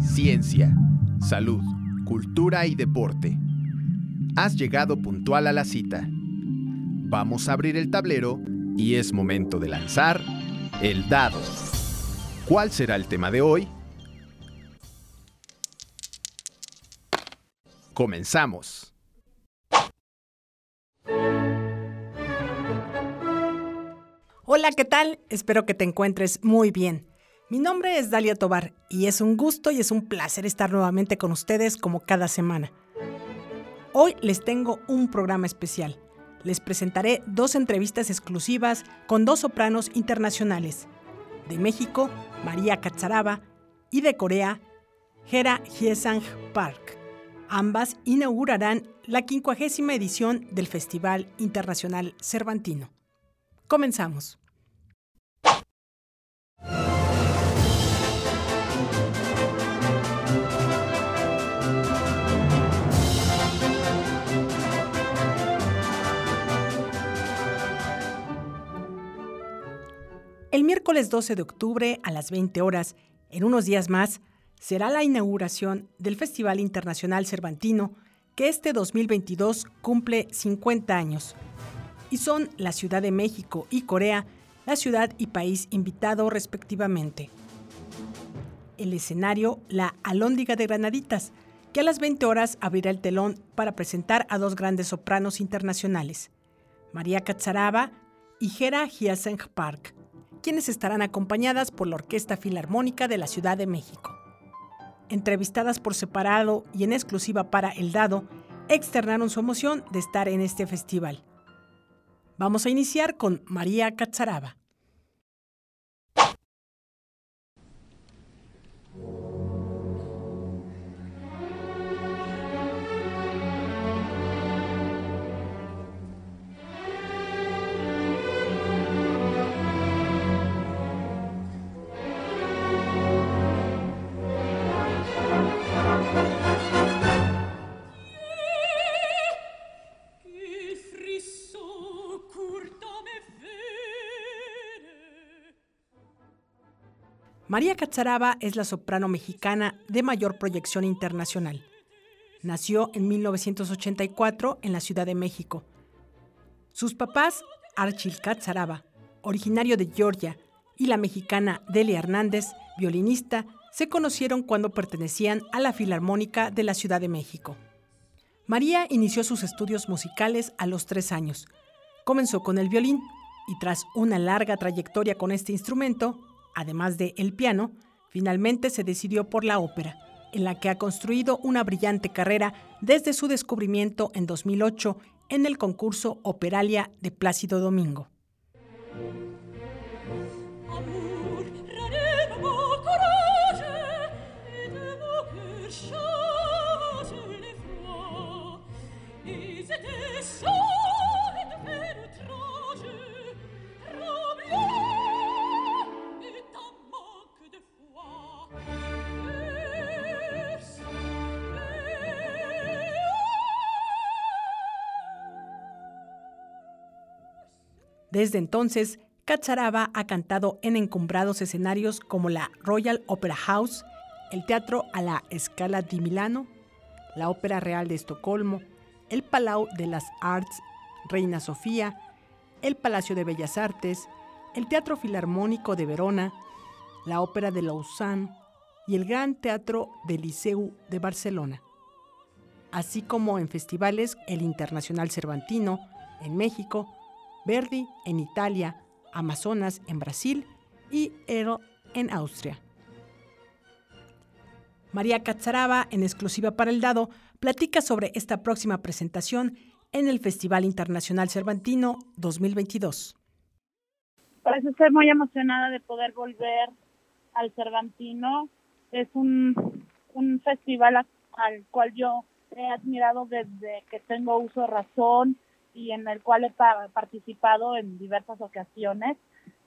ciencia, salud, cultura y deporte. Has llegado puntual a la cita. Vamos a abrir el tablero y es momento de lanzar el dado. ¿Cuál será el tema de hoy? Comenzamos. Hola, ¿qué tal? Espero que te encuentres muy bien. Mi nombre es Dalia Tobar y es un gusto y es un placer estar nuevamente con ustedes como cada semana. Hoy les tengo un programa especial. Les presentaré dos entrevistas exclusivas con dos sopranos internacionales. De México, María Katsaraba, y de Corea, Hera Hyesang Park. Ambas inaugurarán la quincuagésima edición del Festival Internacional Cervantino. Comenzamos. El miércoles 12 de octubre a las 20 horas, en unos días más, será la inauguración del Festival Internacional Cervantino, que este 2022 cumple 50 años. Y son la Ciudad de México y Corea la ciudad y país invitado respectivamente. El escenario, la Alóndiga de Granaditas, que a las 20 horas abrirá el telón para presentar a dos grandes sopranos internacionales, María Katsaraba y Hera Hyaseng Park, quienes estarán acompañadas por la Orquesta Filarmónica de la Ciudad de México. Entrevistadas por separado y en exclusiva para El Dado, externaron su emoción de estar en este festival. Vamos a iniciar con María Catzaraba. María Catzaraba es la soprano mexicana de mayor proyección internacional. Nació en 1984 en la Ciudad de México. Sus papás, Archil Catzaraba, originario de Georgia, y la mexicana Delia Hernández, violinista, se conocieron cuando pertenecían a la Filarmónica de la Ciudad de México. María inició sus estudios musicales a los tres años. Comenzó con el violín y tras una larga trayectoria con este instrumento, además de el piano, finalmente se decidió por la ópera, en la que ha construido una brillante carrera desde su descubrimiento en 2008 en el concurso Operalia de Plácido Domingo. Desde entonces, Cacharaba ha cantado en encumbrados escenarios como la Royal Opera House, el Teatro a la Scala di Milano, la Ópera Real de Estocolmo, el Palau de las Arts Reina Sofía, el Palacio de Bellas Artes, el Teatro Filarmónico de Verona, la Ópera de Lausanne y el Gran Teatro del Liceu de Barcelona, así como en festivales el Internacional Cervantino en México, Verdi en Italia, Amazonas en Brasil y Ero en Austria. María Catzaraba, en exclusiva para el Dado, platica sobre esta próxima presentación en el Festival Internacional Cervantino 2022. Parece ser muy emocionada de poder volver al Cervantino. Es un festival al cual yo he admirado desde que tengo uso de razón y en el cual he participado en diversas ocasiones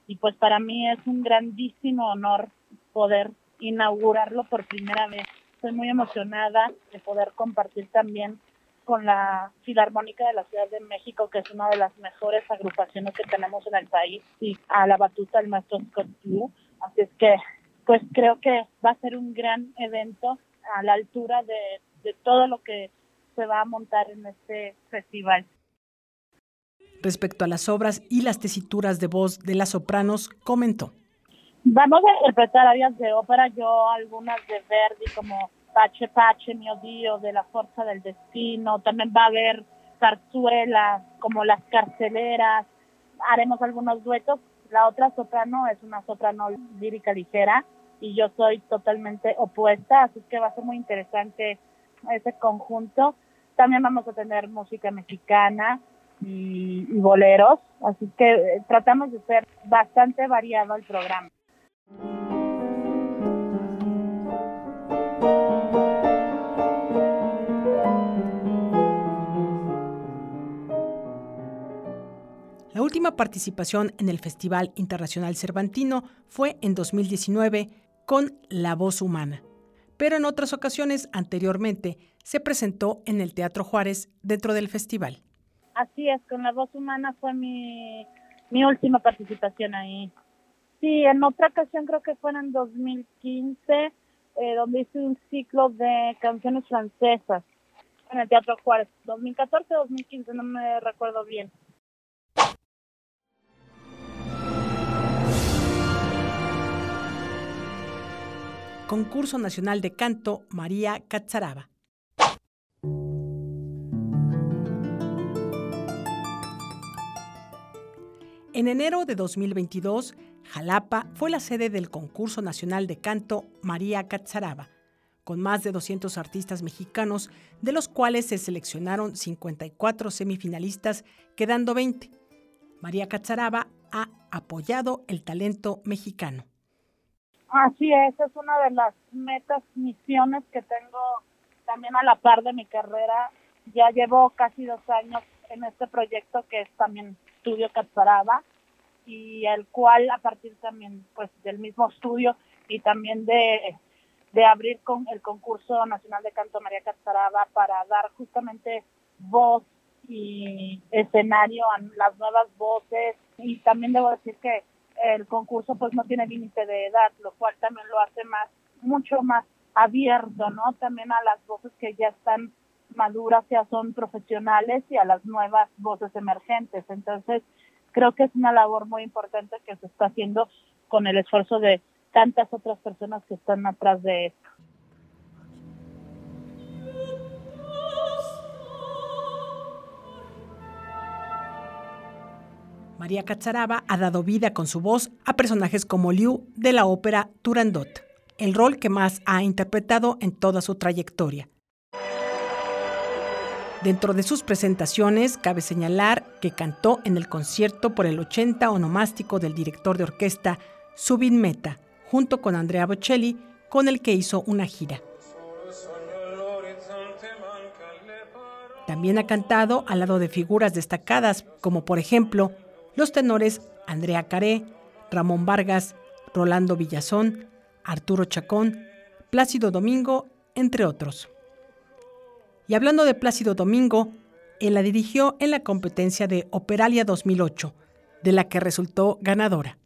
y pues para mí es un grandísimo honor poder inaugurarlo por primera vez. Estoy muy emocionada de poder compartir también con la Filarmónica de la Ciudad de México, que es una de las mejores agrupaciones que tenemos en el país, y a la batuta del maestro Scott Así es que pues creo que va a ser un gran evento a la altura de, de todo lo que se va a montar en este festival. Respecto a las obras y las tesituras de voz de las sopranos, comentó. Vamos a interpretar áreas de ópera, yo algunas de Verdi como Pache Pache, mi odio, de la fuerza del destino, también va a haber zarzuelas como las carceleras, haremos algunos duetos. La otra soprano es una soprano lírica ligera y yo soy totalmente opuesta, así que va a ser muy interesante ese conjunto. También vamos a tener música mexicana y, boleros, así que eh, tratamos de ser bastante variado el programa. La última participación en el Festival Internacional Cervantino fue en 2019 con La Voz Humana, pero en otras ocasiones anteriormente se presentó en el Teatro Juárez dentro del festival. Así es, con La Voz Humana fue mi, última participación ahí. Sí, en otra ocasión creo que fue en 2015, eh, donde hice un ciclo de canciones francesas en el Teatro Juárez. 2014-2015, no me recuerdo bien. Concurso Nacional de Canto María Catzaraba. En enero de 2022, Jalapa fue la sede del Concurso Nacional de Canto María Catzaraba, con más de 200 artistas mexicanos, de los cuales se seleccionaron 54 semifinalistas, quedando 20. María Catzaraba ha apoyado el talento mexicano. Así es, es una de las metas, misiones que tengo también a la par de mi carrera. Ya llevo casi dos años en este proyecto que es también Estudio Catzaraba y el cual a partir también pues del mismo estudio y también de, de abrir con el concurso nacional de canto María Catzaraba para dar justamente voz y escenario a las nuevas voces y también debo decir que el concurso pues no tiene límite de edad, lo cual también lo hace más, mucho más abierto, ¿no? También a las voces que ya están maduras, ya son profesionales y a las nuevas voces emergentes. Entonces, creo que es una labor muy importante que se está haciendo con el esfuerzo de tantas otras personas que están atrás de esto. María Catzaraba ha dado vida con su voz a personajes como Liu de la ópera Turandot, el rol que más ha interpretado en toda su trayectoria. Dentro de sus presentaciones, cabe señalar que cantó en el concierto por el 80 onomástico del director de orquesta Subin Meta, junto con Andrea Bocelli, con el que hizo una gira. También ha cantado al lado de figuras destacadas, como por ejemplo los tenores Andrea Caré, Ramón Vargas, Rolando Villazón, Arturo Chacón, Plácido Domingo, entre otros. Y hablando de Plácido Domingo, él la dirigió en la competencia de Operalia 2008, de la que resultó ganadora.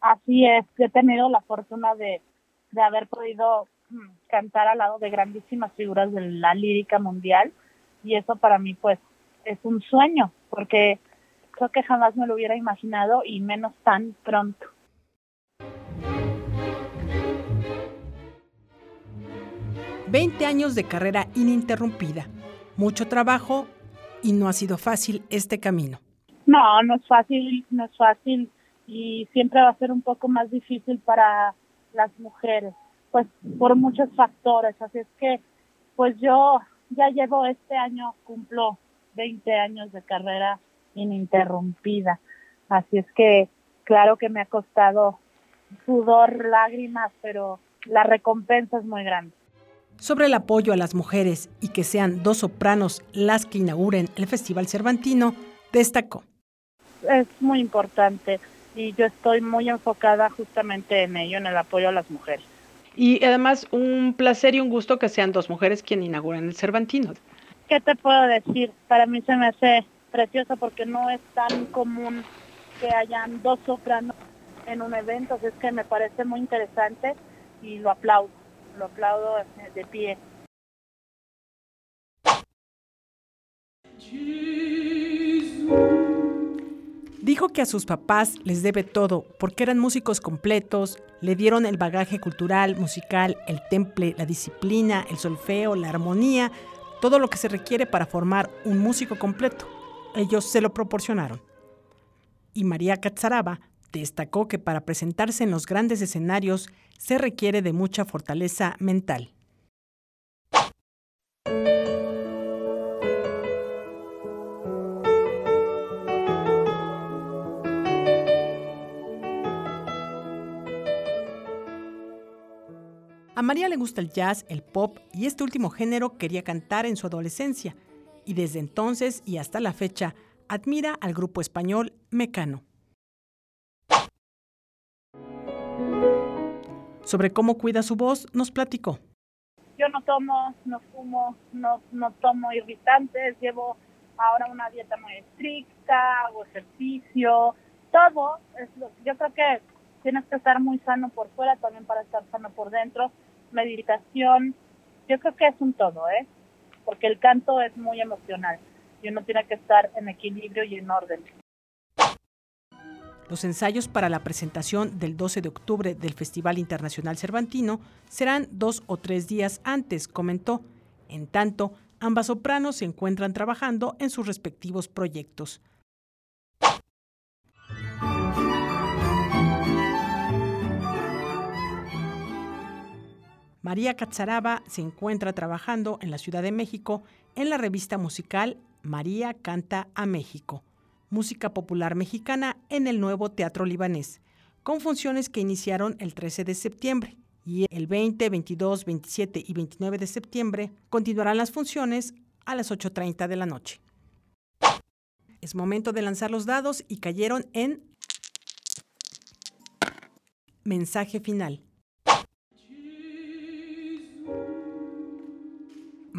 Así es, he tenido la fortuna de, haber podido mm, cantar al lado de grandísimas figuras de la lírica mundial y eso para mí pues es un sueño porque creo que jamás me lo hubiera imaginado y menos tan pronto. Veinte años de carrera ininterrumpida, mucho trabajo y no ha sido fácil este camino. No, no es fácil, no es fácil y siempre va a ser un poco más difícil para las mujeres, pues por muchos factores. Así es que, pues yo ya llevo este año, cumplo 20 años de carrera ininterrumpida. Así es que, claro que me ha costado sudor, lágrimas, pero la recompensa es muy grande sobre el apoyo a las mujeres y que sean dos sopranos las que inauguren el Festival Cervantino, destacó. Es muy importante y yo estoy muy enfocada justamente en ello, en el apoyo a las mujeres. Y además un placer y un gusto que sean dos mujeres quien inauguren el Cervantino. ¿Qué te puedo decir? Para mí se me hace precioso porque no es tan común que hayan dos sopranos en un evento, así es que me parece muy interesante y lo aplaudo, lo aplaudo de pie. Dijo que a sus papás les debe todo porque eran músicos completos, le dieron el bagaje cultural, musical, el temple, la disciplina, el solfeo, la armonía, todo lo que se requiere para formar un músico completo. Ellos se lo proporcionaron. Y María Catzaraba destacó que para presentarse en los grandes escenarios se requiere de mucha fortaleza mental. A María le gusta el jazz, el pop y este último género quería cantar en su adolescencia y desde entonces y hasta la fecha admira al grupo español Mecano. Sobre cómo cuida su voz, nos platicó. Yo no tomo, no fumo, no, no tomo irritantes, llevo ahora una dieta muy estricta, hago ejercicio, todo. Es lo, yo creo que tienes que estar muy sano por fuera también para estar sano por dentro meditación, yo creo que es un todo, ¿eh? Porque el canto es muy emocional y uno tiene que estar en equilibrio y en orden. Los ensayos para la presentación del 12 de octubre del Festival Internacional Cervantino serán dos o tres días antes, comentó. En tanto, ambas sopranos se encuentran trabajando en sus respectivos proyectos. María Catzaraba se encuentra trabajando en la Ciudad de México en la revista musical María Canta a México, música popular mexicana en el nuevo Teatro Libanés, con funciones que iniciaron el 13 de septiembre y el 20, 22, 27 y 29 de septiembre continuarán las funciones a las 8.30 de la noche. Es momento de lanzar los dados y cayeron en mensaje final.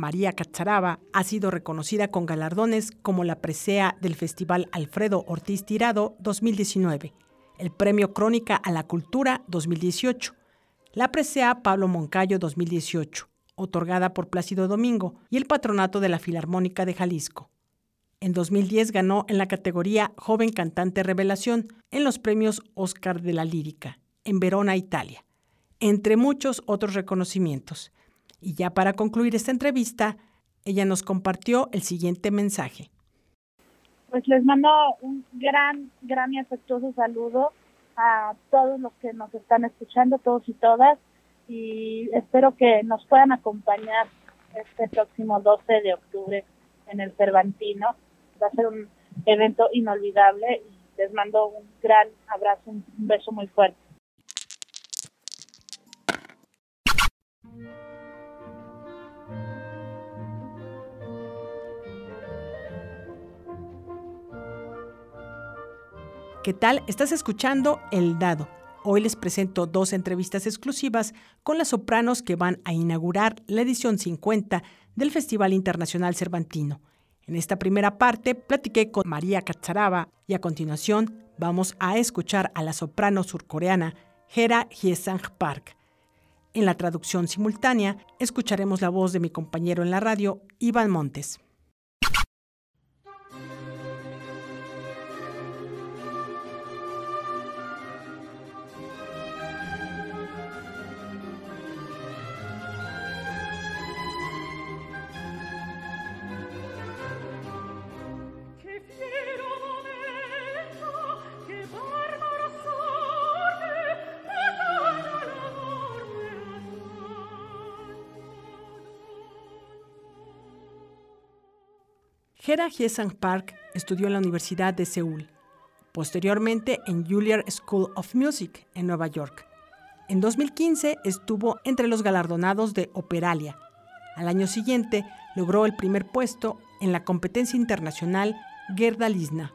María Cacharaba ha sido reconocida con galardones como la presea del Festival Alfredo Ortiz Tirado 2019, el Premio Crónica a la Cultura 2018, la presea Pablo Moncayo 2018, otorgada por Plácido Domingo, y el Patronato de la Filarmónica de Jalisco. En 2010 ganó en la categoría Joven Cantante Revelación en los premios Oscar de la Lírica, en Verona, Italia, entre muchos otros reconocimientos. Y ya para concluir esta entrevista, ella nos compartió el siguiente mensaje. Pues les mando un gran, gran y afectuoso saludo a todos los que nos están escuchando, todos y todas, y espero que nos puedan acompañar este próximo 12 de octubre en el Cervantino. Va a ser un evento inolvidable y les mando un gran abrazo, un beso muy fuerte. ¿Qué tal? Estás escuchando El Dado. Hoy les presento dos entrevistas exclusivas con las sopranos que van a inaugurar la edición 50 del Festival Internacional Cervantino. En esta primera parte platiqué con María Katsaraba y a continuación vamos a escuchar a la soprano surcoreana Hera Hyesang Park. En la traducción simultánea escucharemos la voz de mi compañero en la radio, Iván Montes. Hera Hyesang Park estudió en la Universidad de Seúl, posteriormente en Juilliard School of Music en Nueva York. En 2015 estuvo entre los galardonados de Operalia. Al año siguiente logró el primer puesto en la competencia internacional Gerda Lisna.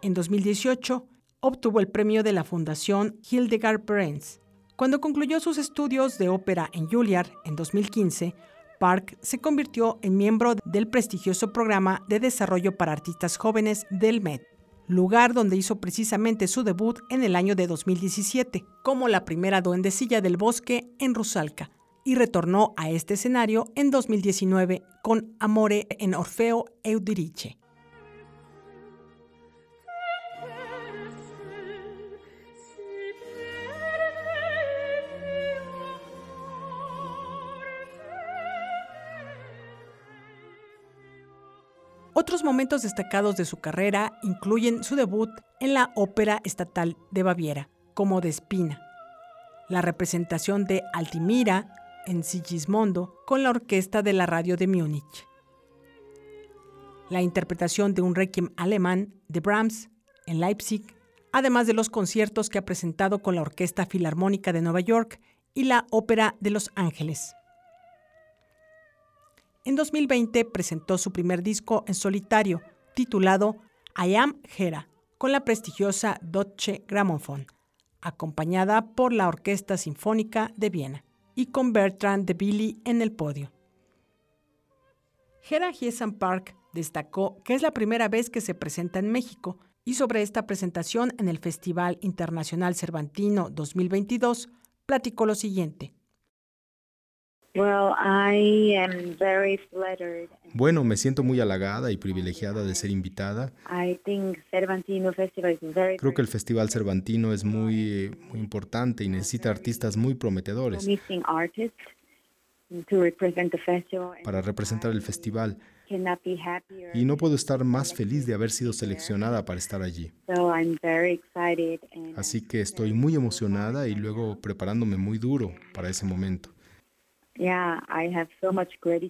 En 2018 obtuvo el premio de la Fundación Hildegard Berens. Cuando concluyó sus estudios de ópera en Juilliard en 2015, Park se convirtió en miembro del prestigioso programa de desarrollo para artistas jóvenes del MED. lugar donde hizo precisamente su debut en el año de 2017, como la primera duendecilla del bosque en Rusalka, y retornó a este escenario en 2019 con Amore en Orfeo Eudirice. Otros momentos destacados de su carrera incluyen su debut en la Ópera Estatal de Baviera, como de Espina, la representación de Altimira en Sigismondo con la orquesta de la radio de Múnich, la interpretación de un requiem alemán de Brahms en Leipzig, además de los conciertos que ha presentado con la Orquesta Filarmónica de Nueva York y la Ópera de Los Ángeles. En 2020 presentó su primer disco en solitario, titulado I Am Hera, con la prestigiosa Deutsche Grammophon, acompañada por la Orquesta Sinfónica de Viena y con Bertrand de Billy en el podio. Hera Hiesan Park destacó que es la primera vez que se presenta en México y sobre esta presentación en el Festival Internacional Cervantino 2022 platicó lo siguiente. Bueno, me siento muy halagada y privilegiada de ser invitada. Creo que el Festival Cervantino es muy, muy importante y necesita artistas muy prometedores para representar el festival. Y no puedo estar más feliz de haber sido seleccionada para estar allí. Así que estoy muy emocionada y luego preparándome muy duro para ese momento.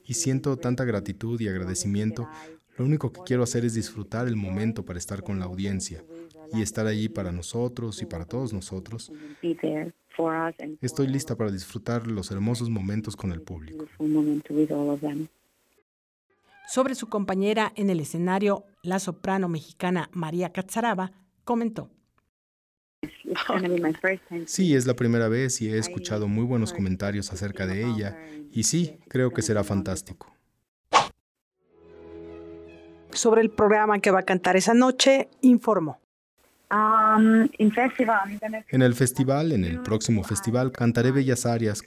Y siento tanta gratitud y agradecimiento. Lo único que quiero hacer es disfrutar el momento para estar con la audiencia y estar allí para nosotros y para todos nosotros. Estoy lista para disfrutar los hermosos momentos con el público. Sobre su compañera en el escenario, la soprano mexicana María Catzaraba comentó. Sí, es la primera vez y he escuchado muy buenos comentarios acerca de ella y sí, creo que será fantástico. Sobre el programa que va a cantar esa noche, informó. Um, en el festival, en el próximo festival, cantaré bellas áreas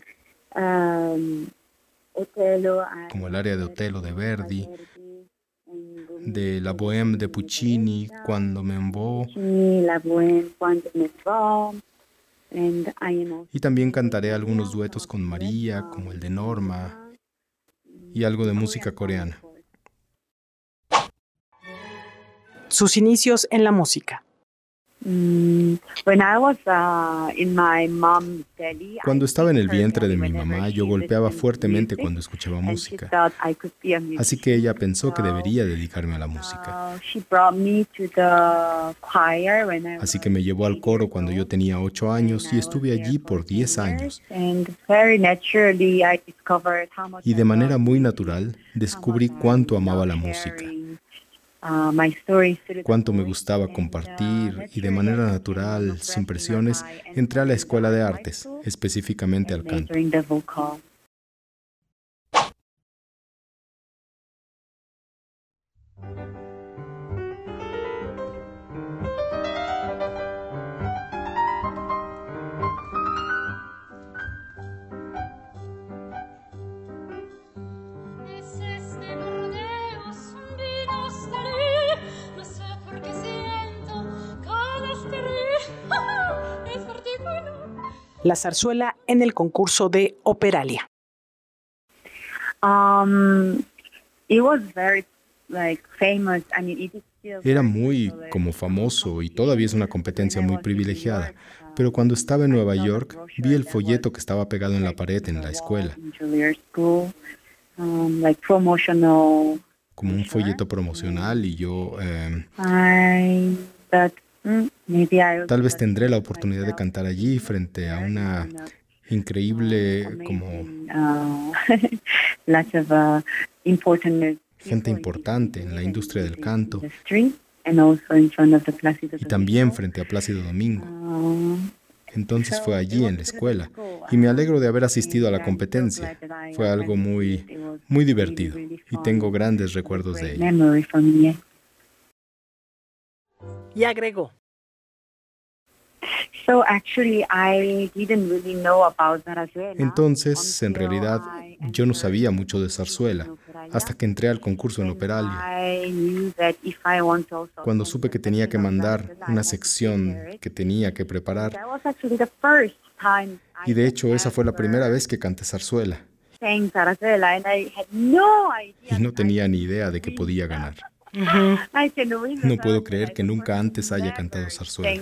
um, como el área de Otelo de Verdi, de la Bohème de Puccini, Cuando me envó. Y también cantaré algunos duetos con María, como el de Norma, y algo de música coreana. Sus inicios en la música. Mm, uh, cuando estaba en el vientre de mi mamá, yo golpeaba fuertemente cuando escuchaba música. Así que ella pensó que debería dedicarme a la música. Así que me llevó al coro cuando yo tenía ocho años y estuve allí por diez años. Y de manera muy natural descubrí cuánto amaba la música. Ah, Cuánto me gustaba compartir y de manera natural, sin presiones, entré a la escuela de artes, específicamente al canto. La zarzuela en el concurso de Operalia. Era muy como famoso y todavía es una competencia muy privilegiada, pero cuando estaba en Nueva York vi el folleto que estaba pegado en la pared en la escuela. Um, como un folleto promocional y yo... Mm, Tal vez tendré la oportunidad de cantar allí frente a una increíble como uh, gente importante en la industria del canto. y también frente a Plácido Domingo. Uh, Entonces fue allí en la escuela. y me alegro de haber asistido a la competencia. Fue algo muy, muy divertido. y tengo grandes recuerdos de ello. Y agregó. Entonces, en realidad, yo no sabía mucho de zarzuela hasta que entré al concurso en Operalia. Cuando supe que tenía que mandar una sección que tenía que preparar. Y de hecho, esa fue la primera vez que canté zarzuela. Y no tenía ni idea de que podía ganar. No puedo creer que nunca antes haya cantado zarzuela.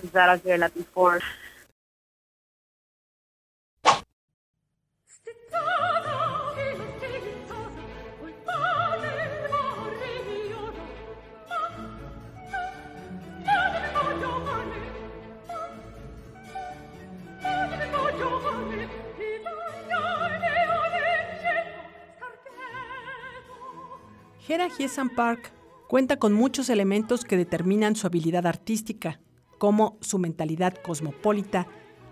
Hera Hiesan Park cuenta con muchos elementos que determinan su habilidad artística, como su mentalidad cosmopolita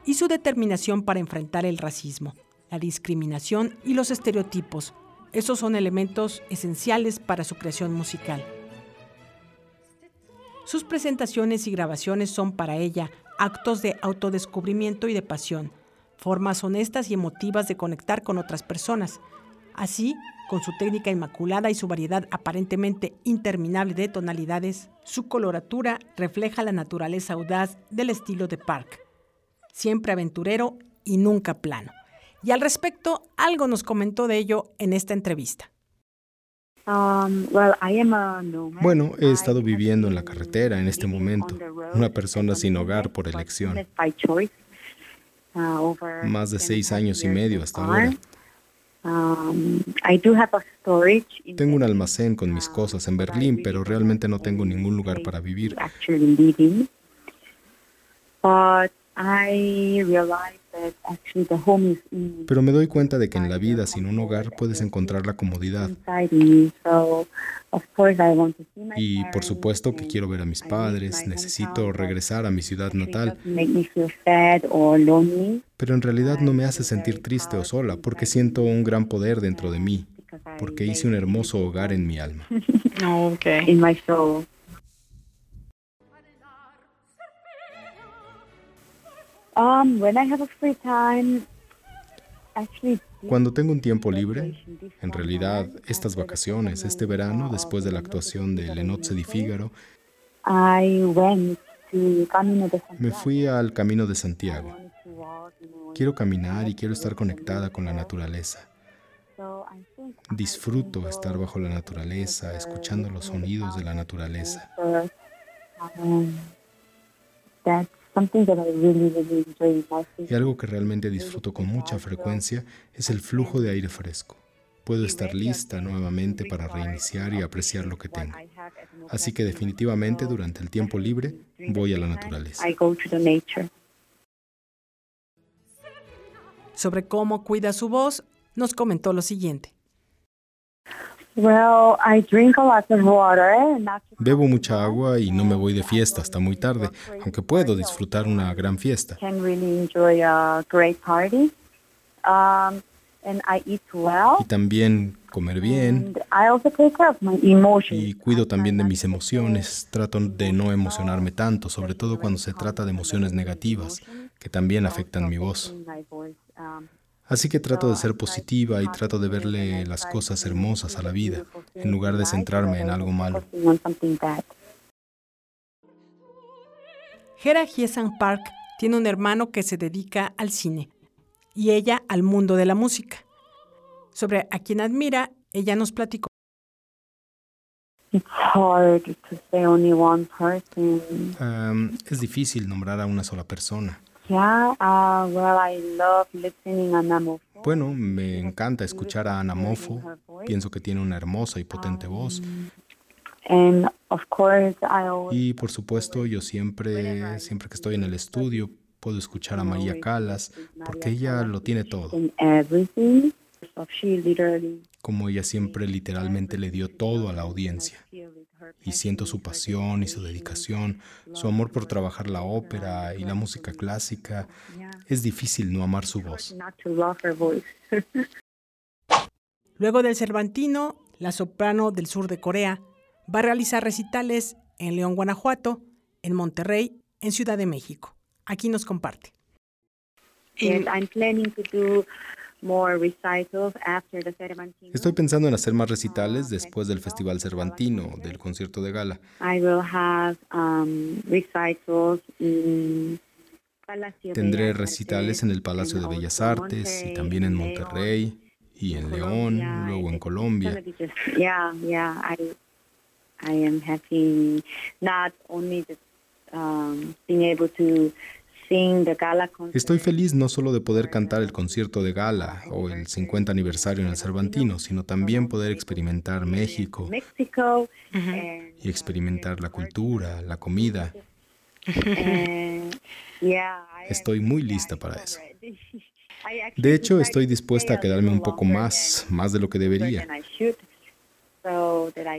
y su determinación para enfrentar el racismo, la discriminación y los estereotipos. Esos son elementos esenciales para su creación musical. Sus presentaciones y grabaciones son para ella actos de autodescubrimiento y de pasión, formas honestas y emotivas de conectar con otras personas. Así, con su técnica inmaculada y su variedad aparentemente interminable de tonalidades, su coloratura refleja la naturaleza audaz del estilo de Park, siempre aventurero y nunca plano. Y al respecto, algo nos comentó de ello en esta entrevista. Um, bueno, he estado viviendo en la carretera en este momento, una persona sin hogar por elección. Uh, Más de seis años y medio hasta ahora. Um, tengo un almacén con mis cosas en Berlín, pero realmente no tengo ningún lugar para vivir. Pero me doy cuenta de que en la vida sin un hogar puedes encontrar la comodidad. Y por supuesto que quiero ver a mis padres, necesito regresar a mi ciudad natal. Pero en realidad no me hace sentir triste o sola porque siento un gran poder dentro de mí, porque hice un hermoso hogar en mi alma. Cuando tengo un tiempo libre, en realidad estas vacaciones, este verano, después de la actuación de Lenotze di Figaro, me fui al Camino de Santiago. Quiero caminar y quiero estar conectada con la naturaleza. Disfruto estar bajo la naturaleza, escuchando los sonidos de la naturaleza. Y algo que realmente disfruto con mucha frecuencia es el flujo de aire fresco. Puedo estar lista nuevamente para reiniciar y apreciar lo que tengo. Así que definitivamente durante el tiempo libre voy a la naturaleza. Sobre cómo cuida su voz, nos comentó lo siguiente. Bebo mucha agua y no me voy de fiesta hasta muy tarde, aunque puedo disfrutar una gran fiesta. Um, y también comer bien. Y cuido también de mis emociones. Trato de no emocionarme tanto, sobre todo cuando se trata de emociones negativas, que también afectan mi voz. Así que trato de ser positiva y trato de verle las cosas hermosas a la vida, en lugar de centrarme en algo malo. Hera Hiesan Park tiene un hermano que se dedica al cine y ella al mundo de la música. Sobre a quien admira, ella nos platicó. es difícil nombrar a una sola persona. Bueno, me encanta escuchar a Anamofo. Pienso que tiene una hermosa y potente voz. Y por supuesto, yo siempre, siempre que estoy en el estudio, puedo escuchar a María Calas, porque ella lo tiene todo. Como ella siempre literalmente le dio todo a la audiencia y siento su pasión y su dedicación, su amor por trabajar la ópera y la música clásica. Es difícil no amar su voz. Luego del Cervantino, la soprano del sur de Corea va a realizar recitales en León, Guanajuato, en Monterrey, en Ciudad de México. Aquí nos comparte. Estoy pensando en hacer más recitales después del Festival Cervantino, del concierto de gala. Um, Tendré recitales en el Palacio de Bellas Artes y también en Monterrey y en León, luego en Colombia. Estoy feliz no solo de poder cantar el concierto de gala o el 50 aniversario en el Cervantino, sino también poder experimentar México y experimentar la cultura, la comida. Estoy muy lista para eso. De hecho, estoy dispuesta a quedarme un poco más, más de lo que debería,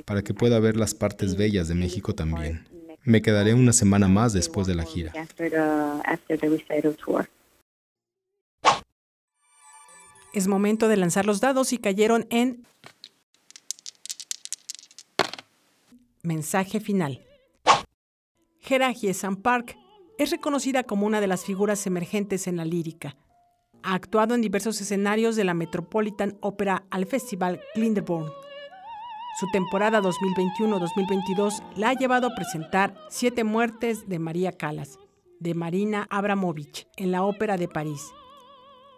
para que pueda ver las partes bellas de México también. Me quedaré una semana más después de la gira. Es momento de lanzar los dados y cayeron en mensaje final. Hera Hiesan Park es reconocida como una de las figuras emergentes en la lírica. Ha actuado en diversos escenarios de la Metropolitan Opera al Festival Glyndebourne su temporada 2021-2022 la ha llevado a presentar Siete muertes de María Calas, de Marina Abramovich, en la Ópera de París.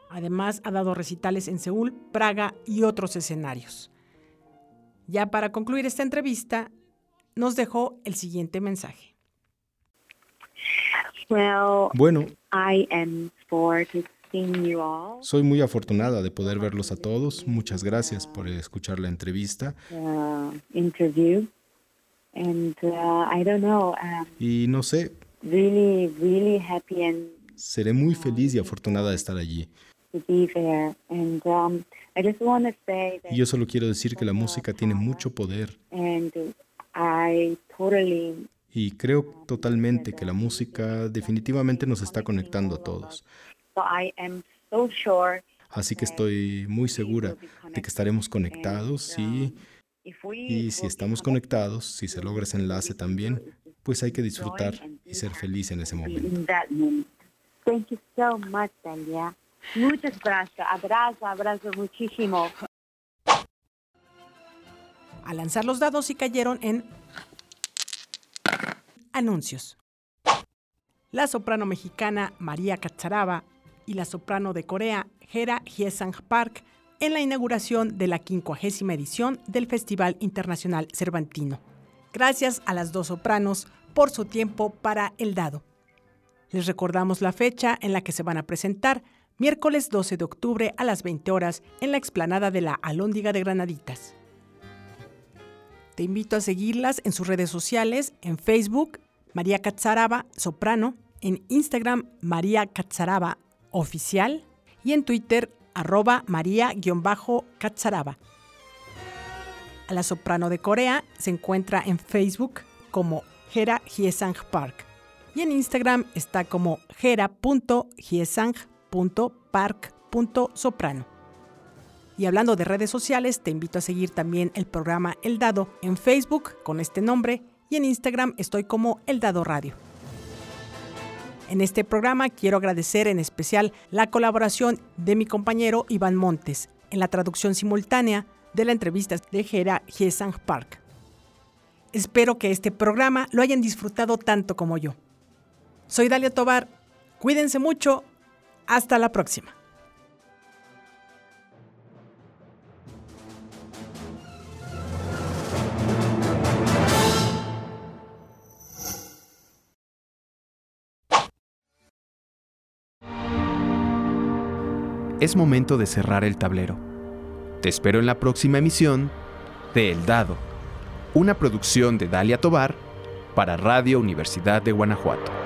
Además, ha dado recitales en Seúl, Praga y otros escenarios. Ya para concluir esta entrevista, nos dejó el siguiente mensaje. Bueno, I am soy muy afortunada de poder verlos a todos. Muchas gracias por escuchar la entrevista. Y no sé. Seré muy feliz y afortunada de estar allí. Um, y yo solo quiero decir que la música tiene mucho poder. Y creo totalmente que la música definitivamente nos está conectando a todos. Así que estoy muy segura de que estaremos conectados y, y si estamos conectados, si se logra ese enlace también, pues hay que disfrutar y ser feliz en ese momento. Muchas gracias. Abrazo, abrazo muchísimo. A lanzar los dados y cayeron en anuncios. La soprano mexicana María Cacharaba y la soprano de Corea, Hera Hyesang Park, en la inauguración de la 50 edición del Festival Internacional Cervantino. Gracias a las dos sopranos por su tiempo para el dado. Les recordamos la fecha en la que se van a presentar, miércoles 12 de octubre a las 20 horas en la explanada de la Alóndiga de Granaditas. Te invito a seguirlas en sus redes sociales, en Facebook, María Catzaraba, soprano, en Instagram, María Catzaraba oficial y en Twitter arroba maría-catzaraba. A la soprano de Corea se encuentra en Facebook como Hera Hyesang Park y en Instagram está como hera.hyesang.park.soprano. Y hablando de redes sociales, te invito a seguir también el programa El Dado en Facebook con este nombre y en Instagram estoy como El Dado Radio. En este programa quiero agradecer en especial la colaboración de mi compañero Iván Montes en la traducción simultánea de la entrevista de Gera Hyesang Park. Espero que este programa lo hayan disfrutado tanto como yo. Soy Dalia Tobar, cuídense mucho, hasta la próxima. Es momento de cerrar el tablero. Te espero en la próxima emisión de El Dado, una producción de Dalia Tobar para Radio Universidad de Guanajuato.